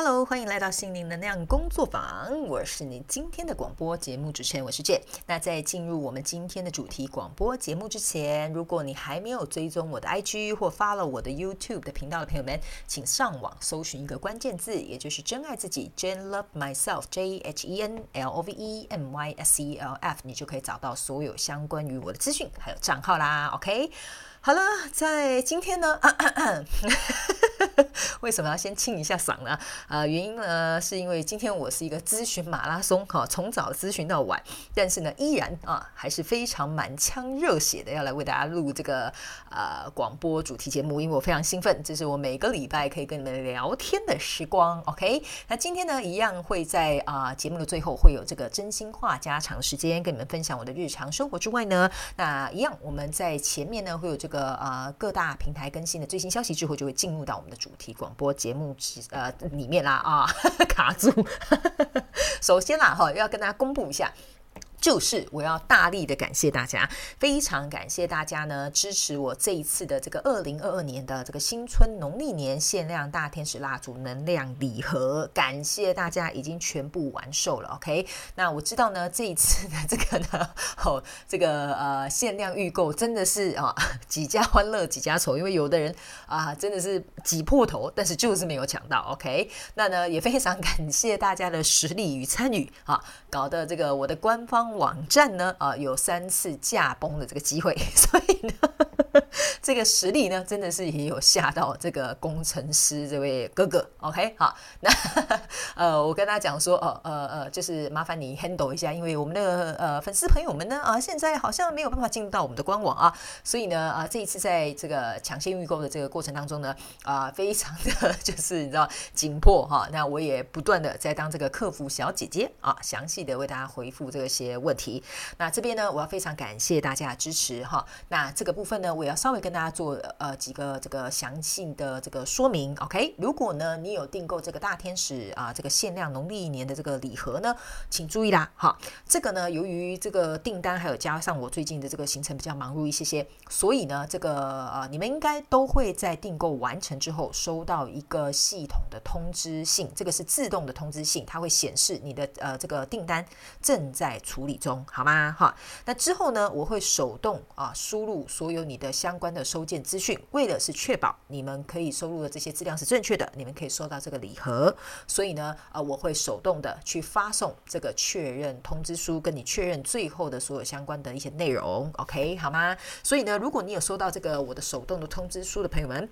Hello，欢迎来到心灵能量工作坊，我是你今天的广播节目主持人，我是 J。那在进入我们今天的主题广播节目之前，如果你还没有追踪我的 IG 或 follow 我的 YouTube 的频道的朋友们，请上网搜寻一个关键字，也就是真爱自己，Jane Love Myself，J H E N L O V E M Y S E L F，你就可以找到所有相关于我的资讯还有账号啦。OK。好了，在今天呢，为什么要先清一下嗓呢？啊，原因呢，是因为今天我是一个咨询马拉松哈，从早咨询到晚，但是呢，依然啊，还是非常满腔热血的要来为大家录这个呃广播主题节目，因为我非常兴奋，这是我每个礼拜可以跟你们聊天的时光。OK，那今天呢，一样会在啊节目的最后会有这个真心话加长时间，跟你们分享我的日常生活之外呢，那一样我们在前面呢会有这个。个呃各大平台更新的最新消息之后，就会进入到我们的主主题广播节目之呃里面啦啊 卡住。首先啦哈，要跟大家公布一下。就是我要大力的感谢大家，非常感谢大家呢支持我这一次的这个二零二二年的这个新春农历年限量大天使蜡烛能量礼盒，感谢大家已经全部完售了。OK，那我知道呢这一次的这个呢，哦，这个呃限量预购真的是啊 几家欢乐几家愁，因为有的人啊真的是挤破头，但是就是没有抢到。OK，那呢也非常感谢大家的实力与参与啊，搞得这个我的官方。网站呢，啊，有三次驾崩的这个机会，所以呢，这个实力呢，真的是也有吓到这个工程师这位哥哥。OK，好，那呃，我跟他讲说，呃呃呃，就是麻烦你 handle 一下，因为我们的呃粉丝朋友们呢，啊，现在好像没有办法进入到我们的官网啊，所以呢，啊，这一次在这个抢先预购的这个过程当中呢，啊，非常的就是你知道紧迫哈，那我也不断的在当这个客服小姐姐啊，详细的为大家回复这些。问题，那这边呢，我要非常感谢大家的支持哈。那这个部分呢，我要稍微跟大家做呃几个这个详细的这个说明。OK，如果呢你有订购这个大天使啊这个限量农历一年的这个礼盒呢，请注意啦哈。这个呢，由于这个订单还有加上我最近的这个行程比较忙碌一些些，所以呢，这个呃你们应该都会在订购完成之后收到一个系统的通知信，这个是自动的通知信，它会显示你的呃这个订单正在处。理中好吗？哈，那之后呢，我会手动啊输入所有你的相关的收件资讯，为了是确保你们可以收入的这些资料是正确的，你们可以收到这个礼盒。所以呢，呃，我会手动的去发送这个确认通知书，跟你确认最后的所有相关的一些内容。OK，好吗？所以呢，如果你有收到这个我的手动的通知书的朋友们。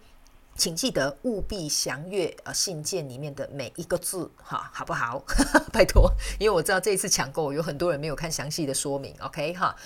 请记得务必详阅呃信件里面的每一个字，哈，好不好？拜托，因为我知道这一次抢购有很多人没有看详细的说明，OK 哈。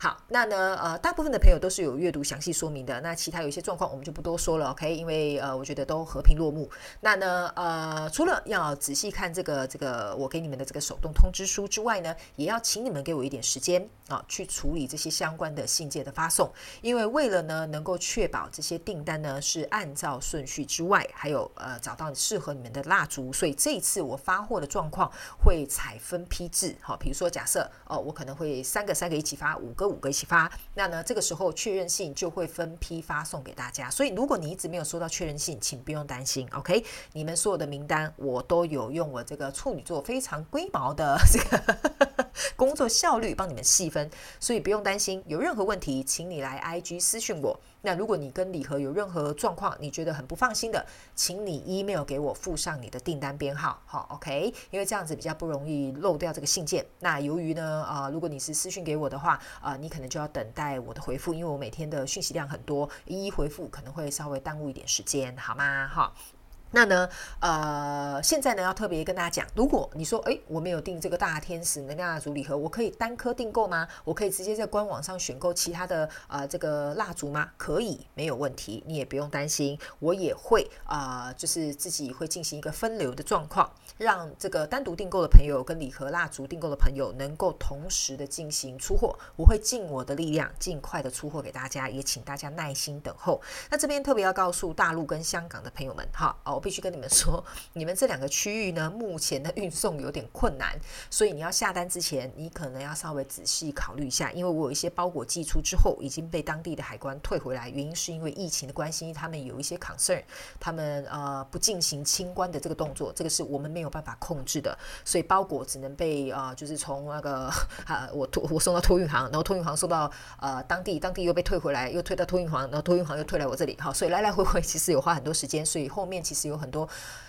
好，那呢，呃，大部分的朋友都是有阅读详细说明的。那其他有一些状况，我们就不多说了，OK？因为呃，我觉得都和平落幕。那呢，呃，除了要仔细看这个这个我给你们的这个手动通知书之外呢，也要请你们给我一点时间啊，去处理这些相关的信件的发送。因为为了呢，能够确保这些订单呢是按照顺序之外，还有呃找到适合你们的蜡烛，所以这一次我发货的状况会采分批制。好，比如说假设哦，我可能会三个三个一起发，五个。五个一起发，那呢？这个时候确认信就会分批发送给大家。所以如果你一直没有收到确认信，请不用担心，OK？你们所有的名单我都有用我这个处女座非常龟毛的这个工作效率帮你们细分，所以不用担心。有任何问题，请你来 IG 私讯我。那如果你跟礼盒有任何状况，你觉得很不放心的，请你 email 给我，附上你的订单编号，好，OK，因为这样子比较不容易漏掉这个信件。那由于呢，呃，如果你是私讯给我的话，呃，你可能就要等待我的回复，因为我每天的讯息量很多，一一回复可能会稍微耽误一点时间，好吗？哈。那呢，呃，现在呢要特别跟大家讲，如果你说，哎，我没有订这个大天使能量蜡烛礼盒，我可以单颗订购吗？我可以直接在官网上选购其他的呃这个蜡烛吗？可以，没有问题，你也不用担心，我也会啊，就是自己会进行一个分流的状况，让这个单独订购的朋友跟礼盒蜡烛订购的朋友能够同时的进行出货，我会尽我的力量尽快的出货给大家，也请大家耐心等候。那这边特别要告诉大陆跟香港的朋友们，哈，哦。我必须跟你们说，你们这两个区域呢，目前的运送有点困难，所以你要下单之前，你可能要稍微仔细考虑一下，因为我有一些包裹寄出之后已经被当地的海关退回来，原因是因为疫情的关系，他们有一些 concern，他们呃不进行清关的这个动作，这个是我们没有办法控制的，所以包裹只能被啊，就是从那个 啊，我托我送到托运行，然后托运行送到呃当地，当地又被退回来，又退到托运行，然后托运行又退来我这里，好，所以来来回回其实有花很多时间，所以后面其实有很多。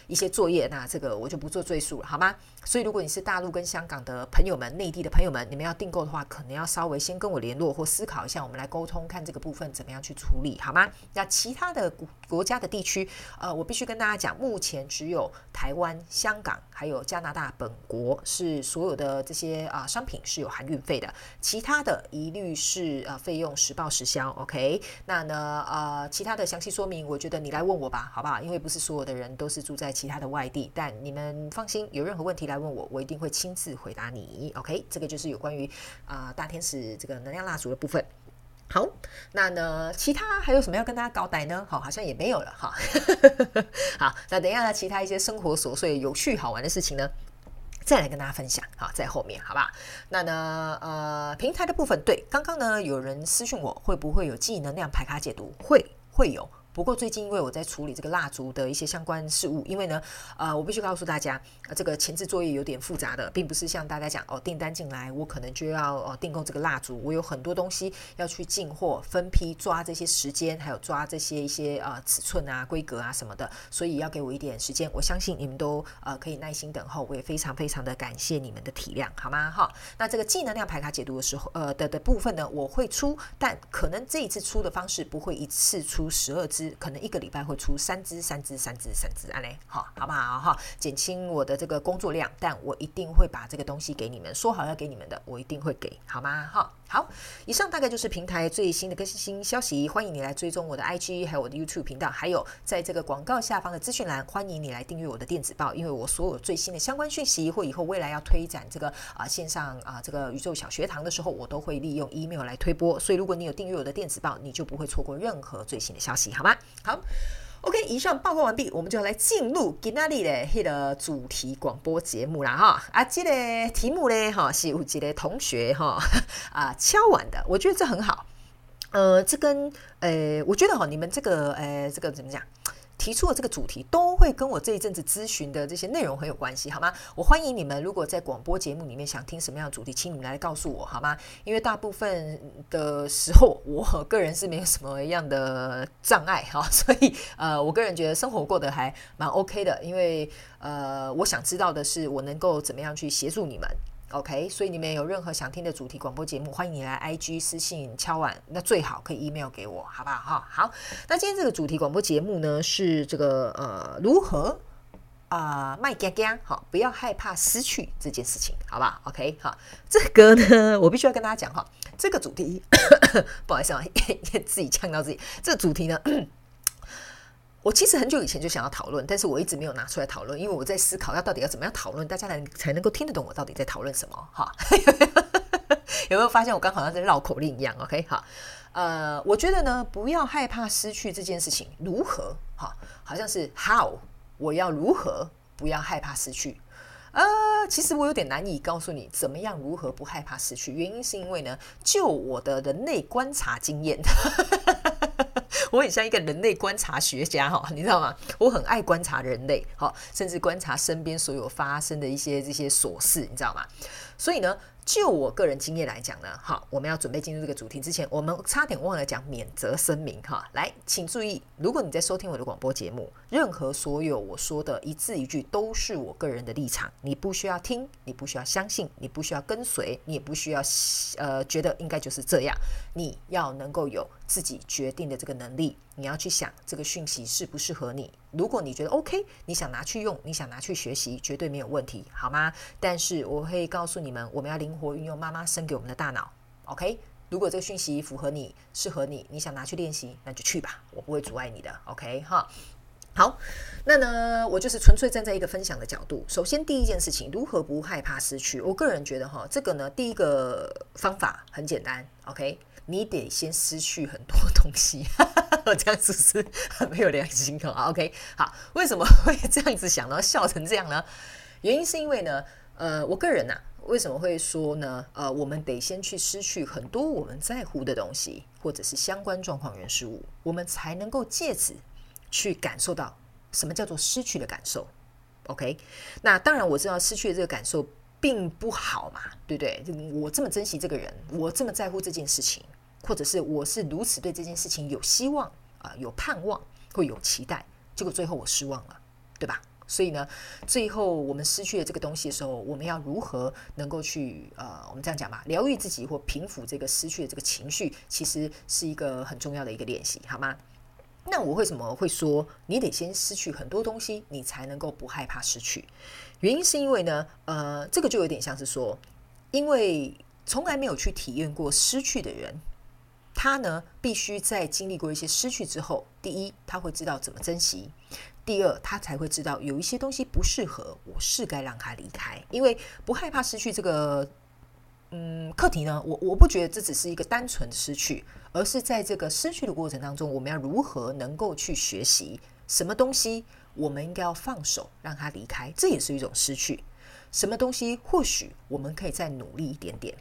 一些作业，那这个我就不做赘述了，好吗？所以如果你是大陆跟香港的朋友们、内地的朋友们，你们要订购的话，可能要稍微先跟我联络或思考一下，我们来沟通，看这个部分怎么样去处理，好吗？那其他的国家的地区，呃，我必须跟大家讲，目前只有台湾、香港还有加拿大本国是所有的这些啊商品是有含运费的，其他的一律是呃费用实报实销，OK？那呢呃其他的详细说明，我觉得你来问我吧，好不好？因为不是所有的人都是住在。其他的外地，但你们放心，有任何问题来问我，我一定会亲自回答你。OK，这个就是有关于啊大天使这个能量蜡烛的部分。好，那呢，其他还有什么要跟大家交代呢？好，好像也没有了哈。好，那等一下其他一些生活琐碎、有趣好玩的事情呢，再来跟大家分享。好，在后面，好吧？那呢，呃，平台的部分，对，刚刚呢有人私讯我，会不会有记忆能量牌卡解读？会，会有。不过最近因为我在处理这个蜡烛的一些相关事务，因为呢，呃，我必须告诉大家，这个前置作业有点复杂的，并不是像大家讲哦，订单进来我可能就要哦订购这个蜡烛，我有很多东西要去进货、分批抓这些时间，还有抓这些一些呃尺寸啊、规格啊什么的，所以要给我一点时间。我相信你们都呃可以耐心等候，我也非常非常的感谢你们的体谅，好吗？哈，那这个技能量牌卡解读的时候，呃的的部分呢，我会出，但可能这一次出的方式不会一次出十二支。可能一个礼拜会出三支、三支、三支、三支，安嘞，好，好不好？哈，减轻我的这个工作量，但我一定会把这个东西给你们，说好要给你们的，我一定会给，好吗？哈，好，以上大概就是平台最新的更新消息，欢迎你来追踪我的 IG，还有我的 YouTube 频道，还有在这个广告下方的资讯栏，欢迎你来订阅我的电子报，因为我所有最新的相关讯息，或以后未来要推展这个啊线上啊这个宇宙小学堂的时候，我都会利用 email 来推播，所以如果你有订阅我的电子报，你就不会错过任何最新的消息，好吗？好，OK，以上报告完毕，我们就来进入今天的迄个主题广播节目啦哈。啊，这个题目呢，哈，是有几个同学哈 啊敲完的，我觉得这很好。呃，这跟呃，我觉得哈，你们这个呃，这个怎么讲？提出的这个主题都会跟我这一阵子咨询的这些内容很有关系，好吗？我欢迎你们，如果在广播节目里面想听什么样的主题，请你们来告诉我，好吗？因为大部分的时候，我个人是没有什么样的障碍哈，所以呃，我个人觉得生活过得还蛮 OK 的，因为呃，我想知道的是，我能够怎么样去协助你们。OK，所以你们有任何想听的主题广播节目，欢迎你来 IG 私信敲碗，那最好可以 email 给我，好不好？哈，好。那今天这个主题广播节目呢，是这个呃，如何啊卖嘎嘎，好，不要害怕失去这件事情，好不好？OK，好，这个呢，我必须要跟大家讲哈，这个主题，不好意思啊，自己呛到自己，这个主题呢。我其实很久以前就想要讨论，但是我一直没有拿出来讨论，因为我在思考要到底要怎么样讨论，大家才才能够听得懂我到底在讨论什么。哈，有没有发现我刚好像在绕口令一样？OK，好，呃，我觉得呢，不要害怕失去这件事情。如何？哈，好像是 How，我要如何不要害怕失去？呃，其实我有点难以告诉你怎么样如何不害怕失去。原因是因为呢，就我的人类观察经验。我很像一个人类观察学家哈，你知道吗？我很爱观察人类，好，甚至观察身边所有发生的一些这些琐事，你知道吗？所以呢。就我个人经验来讲呢，好，我们要准备进入这个主题之前，我们差点忘了讲免责声明哈。来，请注意，如果你在收听我的广播节目，任何所有我说的一字一句都是我个人的立场，你不需要听，你不需要相信，你不需要跟随，你也不需要呃觉得应该就是这样，你要能够有自己决定的这个能力。你要去想这个讯息适不适合你。如果你觉得 OK，你想拿去用，你想拿去学习，绝对没有问题，好吗？但是我会告诉你们，我们要灵活运用妈妈生给我们的大脑。OK，如果这个讯息符合你，适合你，你想拿去练习，那就去吧，我不会阻碍你的。OK，哈。好，那呢，我就是纯粹站在一个分享的角度。首先，第一件事情，如何不害怕失去？我个人觉得哈，这个呢，第一个方法很简单，OK，你得先失去很多东西，这样子是很没有良心的。OK，好，为什么会这样子想呢？笑成这样呢？原因是因为呢，呃，我个人呐，为什么会说呢？呃，我们得先去失去很多我们在乎的东西，或者是相关状况、人事物，我们才能够借此。去感受到什么叫做失去的感受，OK？那当然我知道失去的这个感受并不好嘛，对不对？我这么珍惜这个人，我这么在乎这件事情，或者是我是如此对这件事情有希望啊，有盼望，会有期待，结果最后我失望了，对吧？所以呢，最后我们失去了这个东西的时候，我们要如何能够去呃，我们这样讲吧，疗愈自己或平复这个失去的这个情绪，其实是一个很重要的一个练习，好吗？那我为什么会说你得先失去很多东西，你才能够不害怕失去？原因是因为呢，呃，这个就有点像是说，因为从来没有去体验过失去的人，他呢必须在经历过一些失去之后，第一他会知道怎么珍惜，第二他才会知道有一些东西不适合，我是该让他离开。因为不害怕失去这个，嗯，课题呢，我我不觉得这只是一个单纯的失去。而是在这个失去的过程当中，我们要如何能够去学习什么东西？我们应该要放手，让它离开，这也是一种失去。什么东西或许我们可以再努力一点点？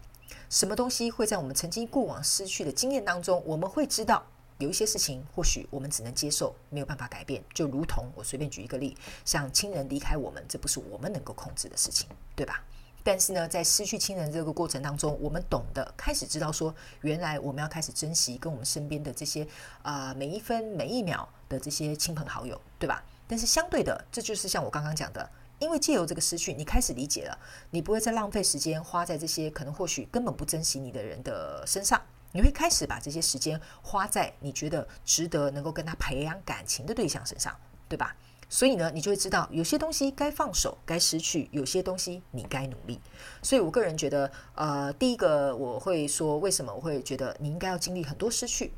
什么东西会在我们曾经过往失去的经验当中，我们会知道有一些事情，或许我们只能接受，没有办法改变。就如同我随便举一个例，像亲人离开我们，这不是我们能够控制的事情，对吧？但是呢，在失去亲人这个过程当中，我们懂得开始知道说，原来我们要开始珍惜跟我们身边的这些啊每一分每一秒的这些亲朋好友，对吧？但是相对的，这就是像我刚刚讲的，因为借由这个失去，你开始理解了，你不会再浪费时间花在这些可能或许根本不珍惜你的人的身上，你会开始把这些时间花在你觉得值得能够跟他培养感情的对象身上，对吧？所以呢，你就会知道有些东西该放手、该失去，有些东西你该努力。所以我个人觉得，呃，第一个我会说，为什么我会觉得你应该要经历很多失去，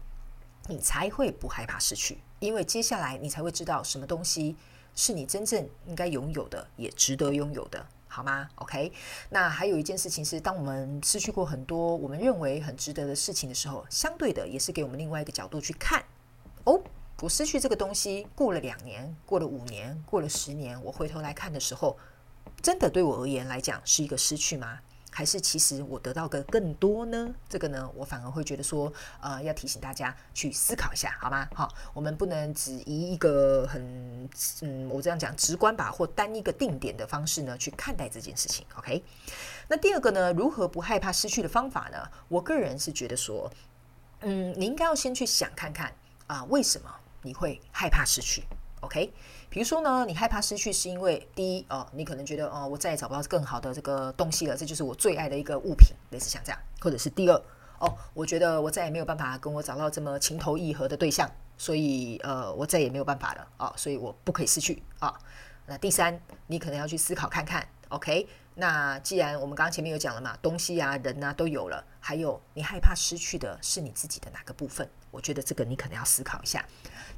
你才会不害怕失去，因为接下来你才会知道什么东西是你真正应该拥有的，也值得拥有的，好吗？OK。那还有一件事情是，当我们失去过很多我们认为很值得的事情的时候，相对的也是给我们另外一个角度去看哦。我失去这个东西，过了两年，过了五年，过了十年，我回头来看的时候，真的对我而言来讲是一个失去吗？还是其实我得到个更多呢？这个呢，我反而会觉得说，呃，要提醒大家去思考一下，好吗？好，我们不能只以一个很，嗯，我这样讲直观吧，或单一个定点的方式呢去看待这件事情。OK，那第二个呢，如何不害怕失去的方法呢？我个人是觉得说，嗯，你应该要先去想看看啊，为什么？你会害怕失去，OK？比如说呢，你害怕失去是因为第一哦，你可能觉得哦，我再也找不到更好的这个东西了，这就是我最爱的一个物品，类似像这样，或者是第二哦，我觉得我再也没有办法跟我找到这么情投意合的对象，所以呃，我再也没有办法了啊，所以我不可以失去啊。那第三，你可能要去思考看看，OK？那既然我们刚刚前面有讲了嘛，东西啊、人啊都有了，还有你害怕失去的是你自己的哪个部分？我觉得这个你可能要思考一下。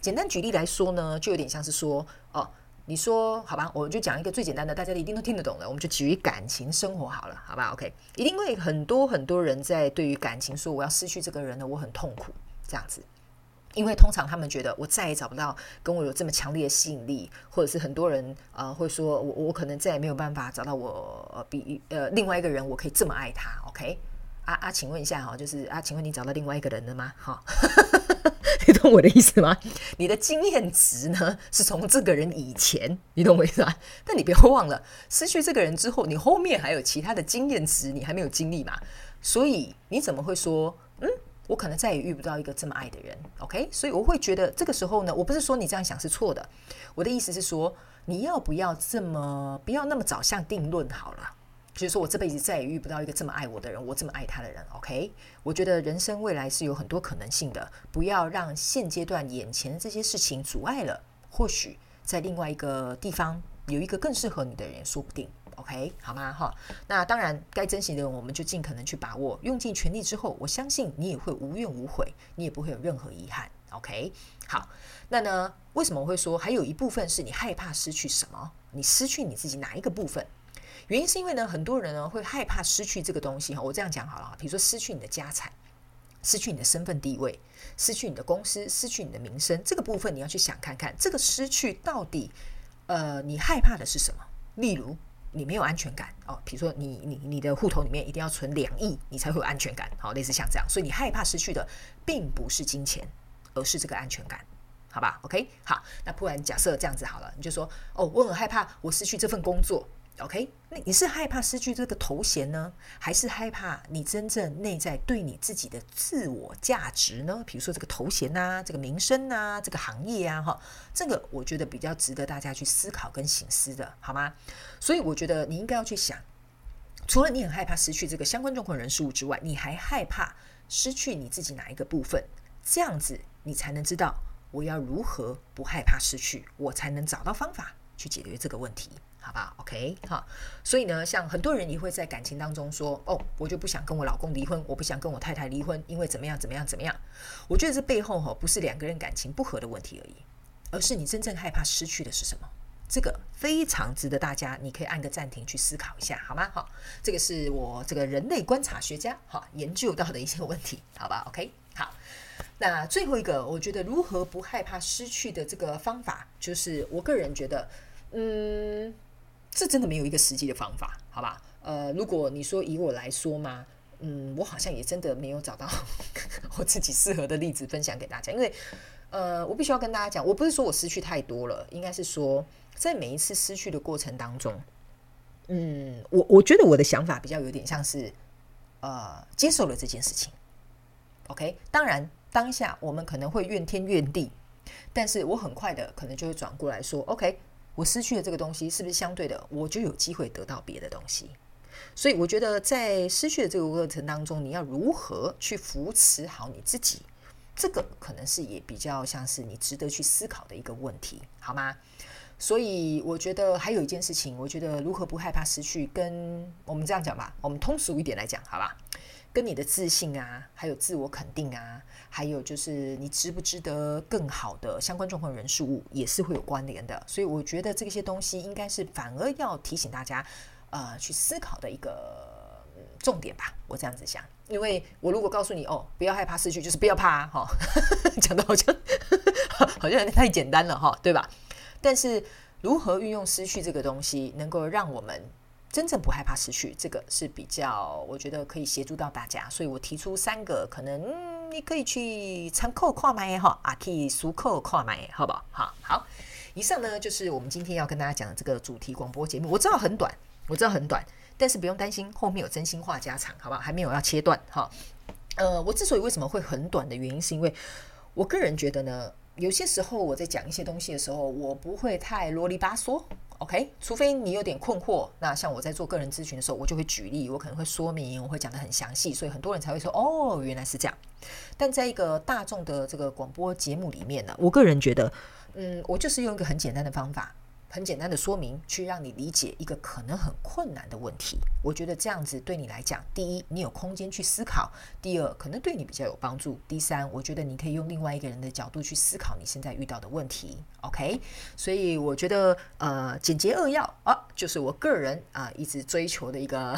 简单举例来说呢，就有点像是说，哦，你说好吧，我就讲一个最简单的，大家一定都听得懂的，我们就举感情生活好了，好吧？OK，一定会很多很多人在对于感情说，我要失去这个人呢，我很痛苦，这样子。因为通常他们觉得我再也找不到跟我有这么强烈的吸引力，或者是很多人呃会说我我可能再也没有办法找到我比呃另外一个人我可以这么爱他，OK？啊啊，请问一下哈，就是啊，请问你找到另外一个人了吗？哈，你懂我的意思吗？你的经验值呢是从这个人以前，你懂我意思吧？但你不要忘了，失去这个人之后，你后面还有其他的经验值，你还没有经历嘛？所以你怎么会说嗯？我可能再也遇不到一个这么爱的人，OK？所以我会觉得这个时候呢，我不是说你这样想是错的，我的意思是说，你要不要这么不要那么早下定论好了？就是说我这辈子再也遇不到一个这么爱我的人，我这么爱他的人，OK？我觉得人生未来是有很多可能性的，不要让现阶段眼前的这些事情阻碍了，或许在另外一个地方有一个更适合你的人，说不定。OK，好吗？哈，那当然，该珍惜的人我们就尽可能去把握，用尽全力之后，我相信你也会无怨无悔，你也不会有任何遗憾。OK，好，那呢，为什么我会说还有一部分是你害怕失去什么？你失去你自己哪一个部分？原因是因为呢，很多人呢会害怕失去这个东西哈。我这样讲好了，比如说失去你的家产，失去你的身份地位，失去你的公司，失去你的名声，这个部分你要去想看看，这个失去到底，呃，你害怕的是什么？例如，你没有安全感哦，比如说你你你的户头里面一定要存两亿，你才会有安全感，好，类似像这样，所以你害怕失去的并不是金钱，而是这个安全感，好吧？OK，好，那不然假设这样子好了，你就说，哦，我很害怕我失去这份工作。OK，那你是害怕失去这个头衔呢，还是害怕你真正内在对你自己的自我价值呢？比如说这个头衔呐，这个名声呐，这个行业啊，哈，这个我觉得比较值得大家去思考跟醒思的，好吗？所以我觉得你应该要去想，除了你很害怕失去这个相关状况人事物之外，你还害怕失去你自己哪一个部分？这样子你才能知道我要如何不害怕失去，我才能找到方法去解决这个问题。好吧，OK，好，所以呢，像很多人也会在感情当中说，哦，我就不想跟我老公离婚，我不想跟我太太离婚，因为怎么样，怎么样，怎么样？我觉得这背后哈，不是两个人感情不和的问题而已，而是你真正害怕失去的是什么？这个非常值得大家，你可以按个暂停去思考一下，好吗？好，这个是我这个人类观察学家哈研究到的一些问题，好吧？OK，好，那最后一个，我觉得如何不害怕失去的这个方法，就是我个人觉得，嗯。这真的没有一个实际的方法，好吧？呃，如果你说以我来说嘛，嗯，我好像也真的没有找到 我自己适合的例子分享给大家，因为呃，我必须要跟大家讲，我不是说我失去太多了，应该是说在每一次失去的过程当中，嗯，我我觉得我的想法比较有点像是呃，接受了这件事情。OK，当然当下我们可能会怨天怨地，但是我很快的可能就会转过来说，OK。我失去了这个东西，是不是相对的，我就有机会得到别的东西？所以我觉得，在失去的这个过程当中，你要如何去扶持好你自己，这个可能是也比较像是你值得去思考的一个问题，好吗？所以我觉得还有一件事情，我觉得如何不害怕失去，跟我们这样讲吧，我们通俗一点来讲，好吧？跟你的自信啊，还有自我肯定啊，还有就是你值不值得更好的相关状况人事物，也是会有关联的。所以我觉得这些东西应该是反而要提醒大家，呃，去思考的一个重点吧。我这样子想，因为我如果告诉你哦，不要害怕失去，就是不要怕哈，讲的好像好像太简单了哈，对吧？但是如何运用失去这个东西，能够让我们。真正不害怕失去，这个是比较，我觉得可以协助到大家，所以我提出三个，可能你可以去参考跨买哈，啊，可以熟扣跨买，好不好？好，好，以上呢就是我们今天要跟大家讲的这个主题广播节目。我知道很短，我知道很短，但是不用担心，后面有真心话加长，好不好？还没有要切断哈。呃，我之所以为什么会很短的原因，是因为我个人觉得呢，有些时候我在讲一些东西的时候，我不会太啰里吧嗦。OK，除非你有点困惑，那像我在做个人咨询的时候，我就会举例，我可能会说明，我会讲的很详细，所以很多人才会说哦，原来是这样。但在一个大众的这个广播节目里面呢，我个人觉得，嗯，我就是用一个很简单的方法。很简单的说明，去让你理解一个可能很困难的问题。我觉得这样子对你来讲，第一，你有空间去思考；第二，可能对你比较有帮助；第三，我觉得你可以用另外一个人的角度去思考你现在遇到的问题。OK，所以我觉得呃，简洁扼要啊，就是我个人啊一直追求的一个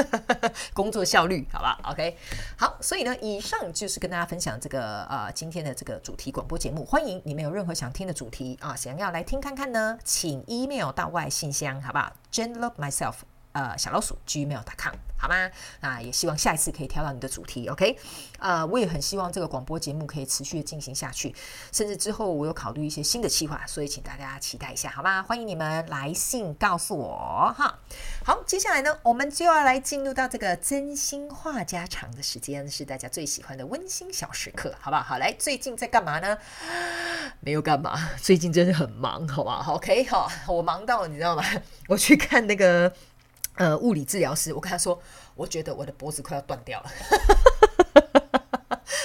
工作效率，好吧？OK，好，所以呢，以上就是跟大家分享这个呃今天的这个主题广播节目。欢迎你们有任何想听的主题啊，想要来听看看呢？请 email 到外信箱，好不好？Jane love myself，呃，小老鼠 gmail.com。好吗？那也希望下一次可以挑到你的主题，OK？呃，我也很希望这个广播节目可以持续的进行下去，甚至之后我有考虑一些新的计划，所以请大家期待一下，好吗？欢迎你们来信告诉我哈。好，接下来呢，我们就要来进入到这个真心话家常的时间，是大家最喜欢的温馨小时刻，好不好？好，来，最近在干嘛呢？没有干嘛，最近真的很忙，好吧？OK，好，我忙到你知道吗？我去看那个。呃，物理治疗师，我跟他说，我觉得我的脖子快要断掉了。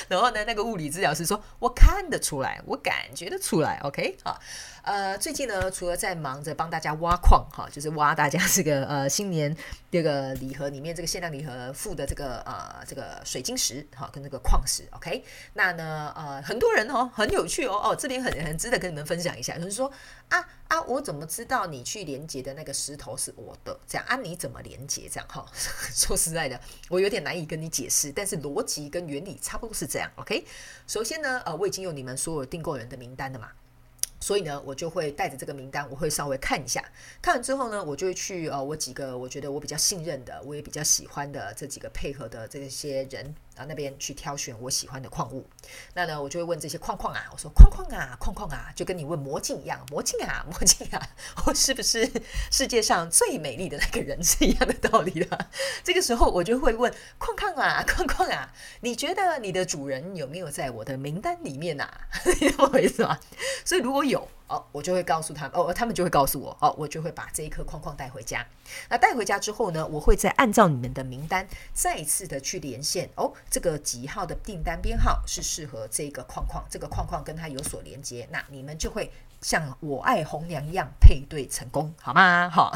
然后呢，那个物理治疗师说：“我看得出来，我感觉得出来。”OK，好。呃，最近呢，除了在忙着帮大家挖矿哈，就是挖大家这个呃新年这个礼盒里面这个限量礼盒附的这个呃这个水晶石哈，跟那个矿石，OK，那呢呃很多人哦很有趣哦哦这边很很值得跟你们分享一下，就是说啊啊我怎么知道你去连接的那个石头是我的？这样啊你怎么连接？这样哈，说实在的，我有点难以跟你解释，但是逻辑跟原理差不多是这样，OK。首先呢，呃我已经有你们所有订购人的名单了嘛。所以呢，我就会带着这个名单，我会稍微看一下。看完之后呢，我就会去呃，我几个我觉得我比较信任的，我也比较喜欢的这几个配合的这些人。然后，那边去挑选我喜欢的矿物，那呢，我就会问这些矿矿啊，我说矿矿啊，矿矿啊，就跟你问魔镜一样，魔镜啊，魔镜啊，我是不是世界上最美丽的那个人是一样的道理了。这个时候我就会问矿矿啊，矿矿啊，你觉得你的主人有没有在我的名单里面呐？你懂我意思吗？所以如果有。哦，我就会告诉他们，哦，他们就会告诉我，哦，我就会把这一颗框框带回家。那带回家之后呢，我会再按照你们的名单再一次的去连线。哦，这个几号的订单编号是适合这个框框，这个框框跟它有所连接，那你们就会像我爱红娘一样配对成功，好吗？好，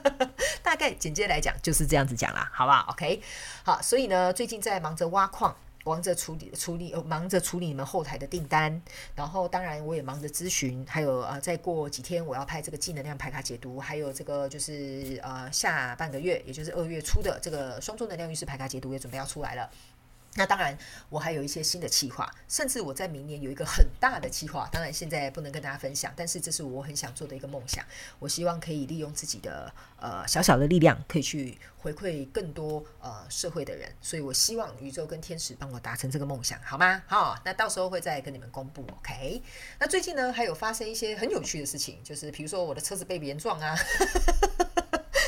大概简介来讲就是这样子讲啦，好不好？OK，好，所以呢，最近在忙着挖矿。忙着处理处理，忙着处理你们后台的订单，然后当然我也忙着咨询，还有啊，再过几天我要拍这个技能量排卡解读，还有这个就是呃下半个月，也就是二月初的这个双周能量运势排卡解读也准备要出来了。那当然，我还有一些新的计划，甚至我在明年有一个很大的计划。当然，现在不能跟大家分享，但是这是我很想做的一个梦想。我希望可以利用自己的呃小小的力量，可以去回馈更多呃社会的人。所以我希望宇宙跟天使帮我达成这个梦想，好吗？好，那到时候会再跟你们公布。OK？那最近呢，还有发生一些很有趣的事情，就是比如说我的车子被别人撞啊。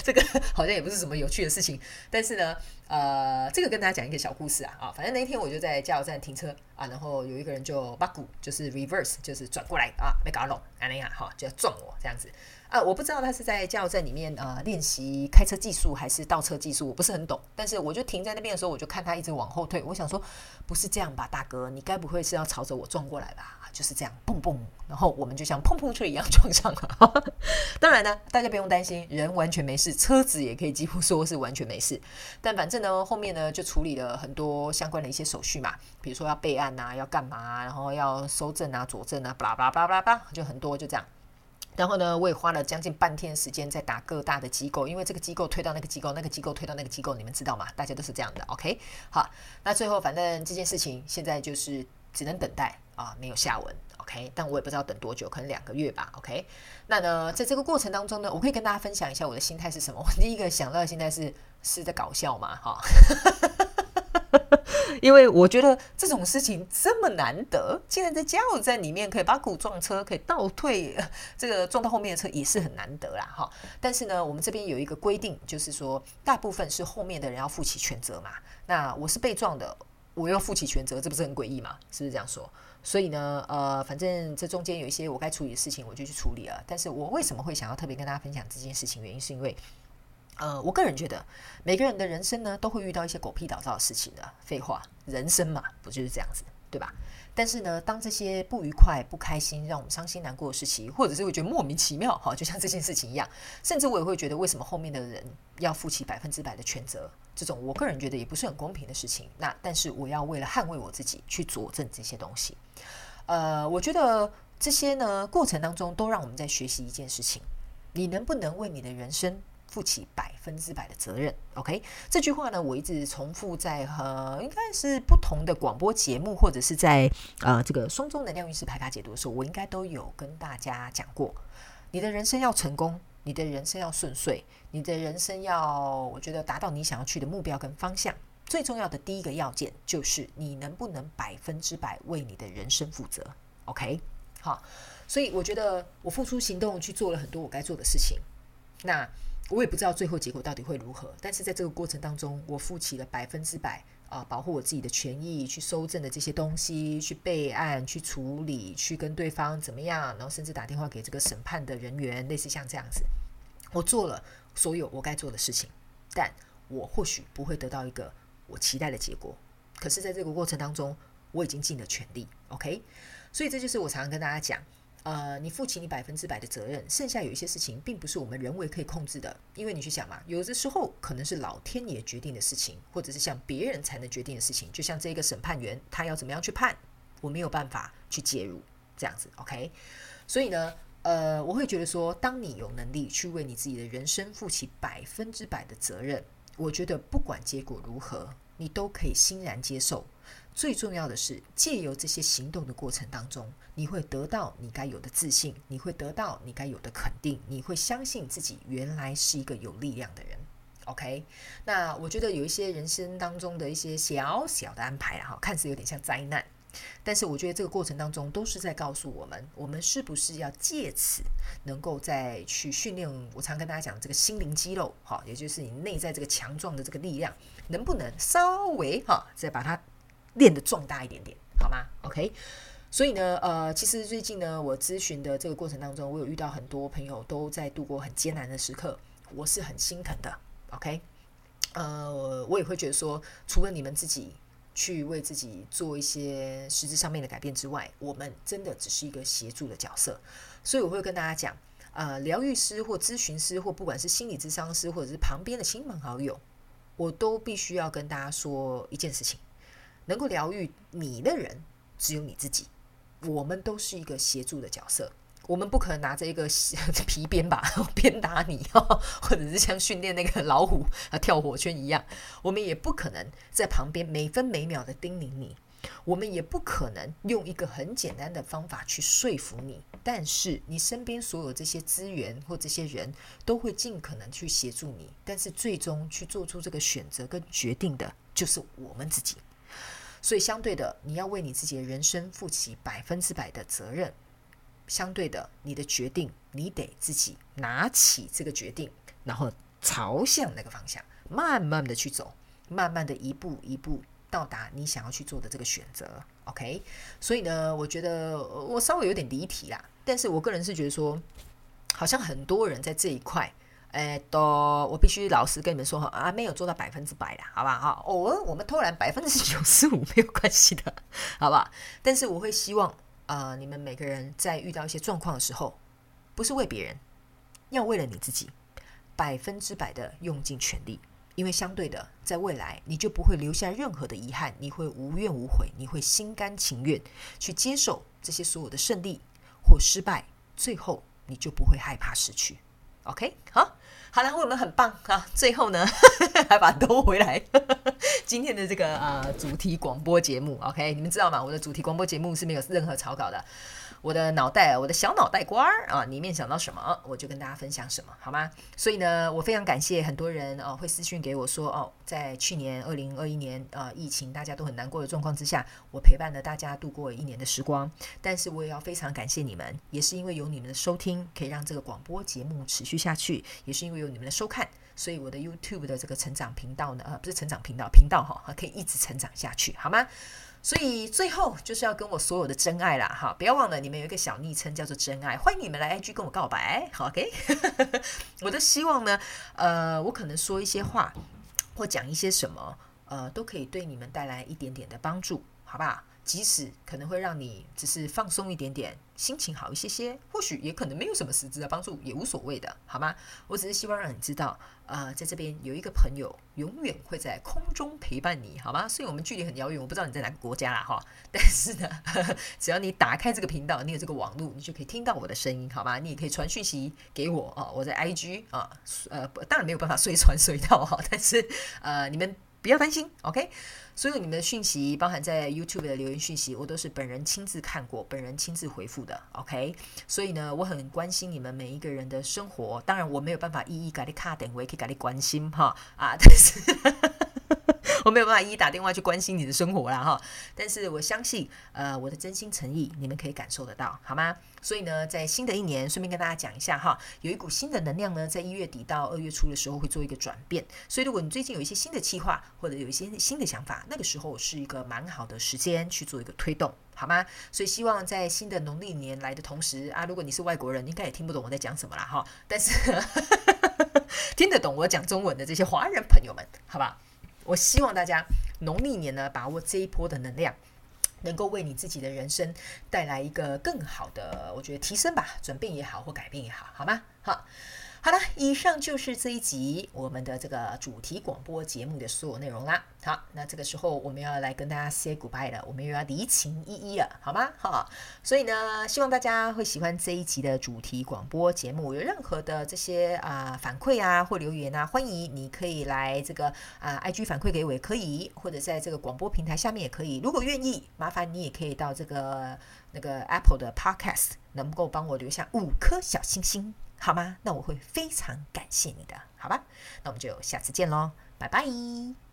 这个好像也不是什么有趣的事情，但是呢，呃，这个跟大家讲一个小故事啊，啊，反正那天我就在加油站停车啊，然后有一个人就八股，就是 reverse，就是转过来啊，没搞拢，安尼啊，哈，就要撞我这样子啊，我不知道他是在加油站里面呃练习开车技术还是倒车技术，我不是很懂，但是我就停在那边的时候，我就看他一直往后退，我想说不是这样吧，大哥，你该不会是要朝着我撞过来吧？就是这样，砰砰，然后我们就像碰碰车一样撞上了。当然呢，大家不用担心，人完全没事，车子也可以几乎说是完全没事。但反正呢，后面呢就处理了很多相关的一些手续嘛，比如说要备案啊，要干嘛，然后要收证啊、佐证啊，巴拉巴拉巴拉巴拉，就很多就这样。然后呢，我也花了将近半天时间在打各大的机构，因为这个机构推到那个机构，那个机构推到那个机构，你们知道吗？大家都是这样的，OK？好，那最后反正这件事情现在就是只能等待。啊，没有下文，OK，但我也不知道等多久，可能两个月吧，OK。那呢，在这个过程当中呢，我可以跟大家分享一下我的心态是什么。我第一个想到的心态是是在搞笑嘛，哈，因为我觉得这种事情这么难得，竟然在加油站里面可以把鼓撞车，可以倒退，这个撞到后面的车也是很难得啦，哈。但是呢，我们这边有一个规定，就是说大部分是后面的人要负起全责嘛。那我是被撞的，我要负起全责，这不是很诡异吗？是不是这样说？所以呢，呃，反正这中间有一些我该处理的事情，我就去处理了。但是我为什么会想要特别跟大家分享这件事情？原因是因为，呃，我个人觉得每个人的人生呢，都会遇到一些狗屁倒灶的事情的。废话，人生嘛，不就是这样子，对吧？但是呢，当这些不愉快、不开心、让我们伤心难过的事情，或者是会觉得莫名其妙，哈，就像这件事情一样，甚至我也会觉得，为什么后面的人要负起百分之百的全责？这种我个人觉得也不是很公平的事情。那但是我要为了捍卫我自己去佐证这些东西。呃，我觉得这些呢过程当中都让我们在学习一件事情：你能不能为你的人生负起百分之百的责任？OK，这句话呢我一直重复在和应该是不同的广播节目或者是在呃这个双周能量运势排卡解读的时候，我应该都有跟大家讲过：你的人生要成功。你的人生要顺遂，你的人生要，我觉得达到你想要去的目标跟方向，最重要的第一个要件就是你能不能百分之百为你的人生负责？OK，好，所以我觉得我付出行动去做了很多我该做的事情，那我也不知道最后结果到底会如何，但是在这个过程当中，我负起了百分之百啊保护我自己的权益，去收证的这些东西，去备案，去处理，去跟对方怎么样，然后甚至打电话给这个审判的人员，类似像这样子。我做了所有我该做的事情，但我或许不会得到一个我期待的结果。可是，在这个过程当中，我已经尽了全力，OK。所以这就是我常常跟大家讲，呃，你负起你百分之百的责任，剩下有一些事情并不是我们人为可以控制的，因为你去想嘛，有的时候可能是老天爷决定的事情，或者是像别人才能决定的事情，就像这个审判员他要怎么样去判，我没有办法去介入，这样子，OK。所以呢，呃，我会觉得说，当你有能力去为你自己的人生负起百分之百的责任，我觉得不管结果如何，你都可以欣然接受。最重要的是，借由这些行动的过程当中，你会得到你该有的自信，你会得到你该有的肯定，你会相信自己原来是一个有力量的人。OK，那我觉得有一些人生当中的一些小小的安排，哈，看似有点像灾难，但是我觉得这个过程当中都是在告诉我们，我们是不是要借此能够再去训练。我常跟大家讲，这个心灵肌肉，哈，也就是你内在这个强壮的这个力量，能不能稍微哈再把它。练得壮大一点点，好吗？OK，所以呢，呃，其实最近呢，我咨询的这个过程当中，我有遇到很多朋友都在度过很艰难的时刻，我是很心疼的。OK，呃，我也会觉得说，除了你们自己去为自己做一些实质上面的改变之外，我们真的只是一个协助的角色。所以我会跟大家讲，呃，疗愈师或咨询师，或不管是心理咨商师，或者是旁边的亲朋好友，我都必须要跟大家说一件事情。能够疗愈你的人只有你自己，我们都是一个协助的角色，我们不可能拿着一个 皮鞭吧 鞭打你，或者是像训练那个老虎啊跳火圈一样，我们也不可能在旁边每分每秒的叮咛你，我们也不可能用一个很简单的方法去说服你，但是你身边所有这些资源或这些人都会尽可能去协助你，但是最终去做出这个选择跟决定的就是我们自己。所以，相对的，你要为你自己的人生负起百分之百的责任。相对的，你的决定，你得自己拿起这个决定，然后朝向那个方向，慢慢的去走，慢慢的一步一步到达你想要去做的这个选择。OK？所以呢，我觉得我稍微有点离题啦，但是我个人是觉得说，好像很多人在这一块。哎，都我必须老实跟你们说哈，啊，没有做到百分之百的，好吧哈，偶尔我们偷懒百分之九十五没有关系的，好吧？但是我会希望，呃，你们每个人在遇到一些状况的时候，不是为别人，要为了你自己，百分之百的用尽全力，因为相对的，在未来你就不会留下任何的遗憾，你会无怨无悔，你会心甘情愿去接受这些所有的胜利或失败，最后你就不会害怕失去。OK，好。好了，我们很棒啊！最后呢，还把它兜回来。今天的这个呃主题广播节目，OK，你们知道吗？我的主题广播节目是没有任何草稿的。我的脑袋，我的小脑袋瓜儿啊，里面想到什么，我就跟大家分享什么，好吗？所以呢，我非常感谢很多人哦，会私讯给我说哦，在去年二零二一年呃疫情大家都很难过的状况之下，我陪伴了大家度过一年的时光。但是我也要非常感谢你们，也是因为有你们的收听，可以让这个广播节目持续下去，也是因为有你们的收看，所以我的 YouTube 的这个成长频道呢，呃，不是成长频道频道哈，可以一直成长下去，好吗？所以最后就是要跟我所有的真爱啦，哈！不要忘了你们有一个小昵称叫做真爱，欢迎你们来 IG 跟我告白，好 OK？我都希望呢，呃，我可能说一些话或讲一些什么，呃，都可以对你们带来一点点的帮助，好不好？即使可能会让你只是放松一点点，心情好一些些，或许也可能没有什么实质的帮助，也无所谓的，好吗？我只是希望让你知道，呃，在这边有一个朋友永远会在空中陪伴你，好吗？虽然我们距离很遥远，我不知道你在哪个国家啦，哈，但是呢，只要你打开这个频道，你有这个网络，你就可以听到我的声音，好吗？你也可以传讯息给我啊，我在 IG 啊，呃，当然没有办法随传 随到哈，但是呃，你们不要担心，OK。所有你们的讯息，包含在 YouTube 的留言讯息，我都是本人亲自看过，本人亲自回复的。OK，所以呢，我很关心你们每一个人的生活。当然，我没有办法一一给你卡点，我也可以给你关心哈啊，但是。我没有办法一一打电话去关心你的生活啦哈，但是我相信，呃，我的真心诚意，你们可以感受得到，好吗？所以呢，在新的一年，顺便跟大家讲一下哈，有一股新的能量呢，在一月底到二月初的时候会做一个转变。所以，如果你最近有一些新的计划，或者有一些新的想法，那个时候是一个蛮好的时间去做一个推动，好吗？所以，希望在新的农历年来的同时啊，如果你是外国人，应该也听不懂我在讲什么啦哈，但是 听得懂我讲中文的这些华人朋友们，好吧？我希望大家农历年呢，把握这一波的能量，能够为你自己的人生带来一个更好的，我觉得提升吧，转变也好或改变也好，好吗？好。好了，以上就是这一集我们的这个主题广播节目的所有内容啦。好，那这个时候我们要来跟大家 say goodbye 了，我们又要离情依依了，好吗？哈，所以呢，希望大家会喜欢这一集的主题广播节目。有任何的这些啊反馈啊或留言啊，欢迎你可以来这个啊 IG 反馈给我也可以，或者在这个广播平台下面也可以。如果愿意，麻烦你也可以到这个那个 Apple 的 Podcast，能够帮我留下五颗小星星。好吗？那我会非常感谢你的，好吧？那我们就下次见喽，拜拜。